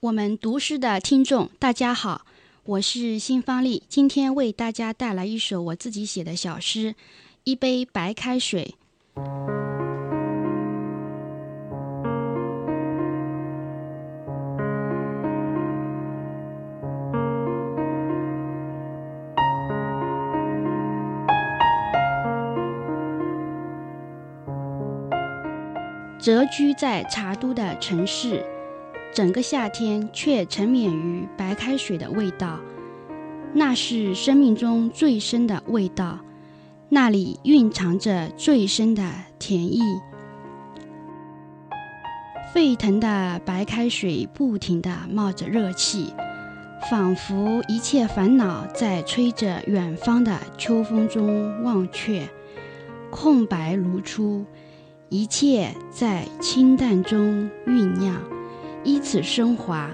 我们读诗的听众，大家好，我是辛芳丽，今天为大家带来一首我自己写的小诗《一杯白开水》。谪居在茶都的城市。整个夏天却沉湎于白开水的味道，那是生命中最深的味道，那里蕴藏着最深的甜意。沸腾的白开水不停地冒着热气，仿佛一切烦恼在吹着远方的秋风中忘却，空白如初，一切在清淡中酝酿。依次升华，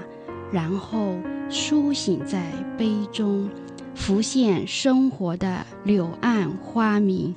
然后苏醒在杯中，浮现生活的柳暗花明。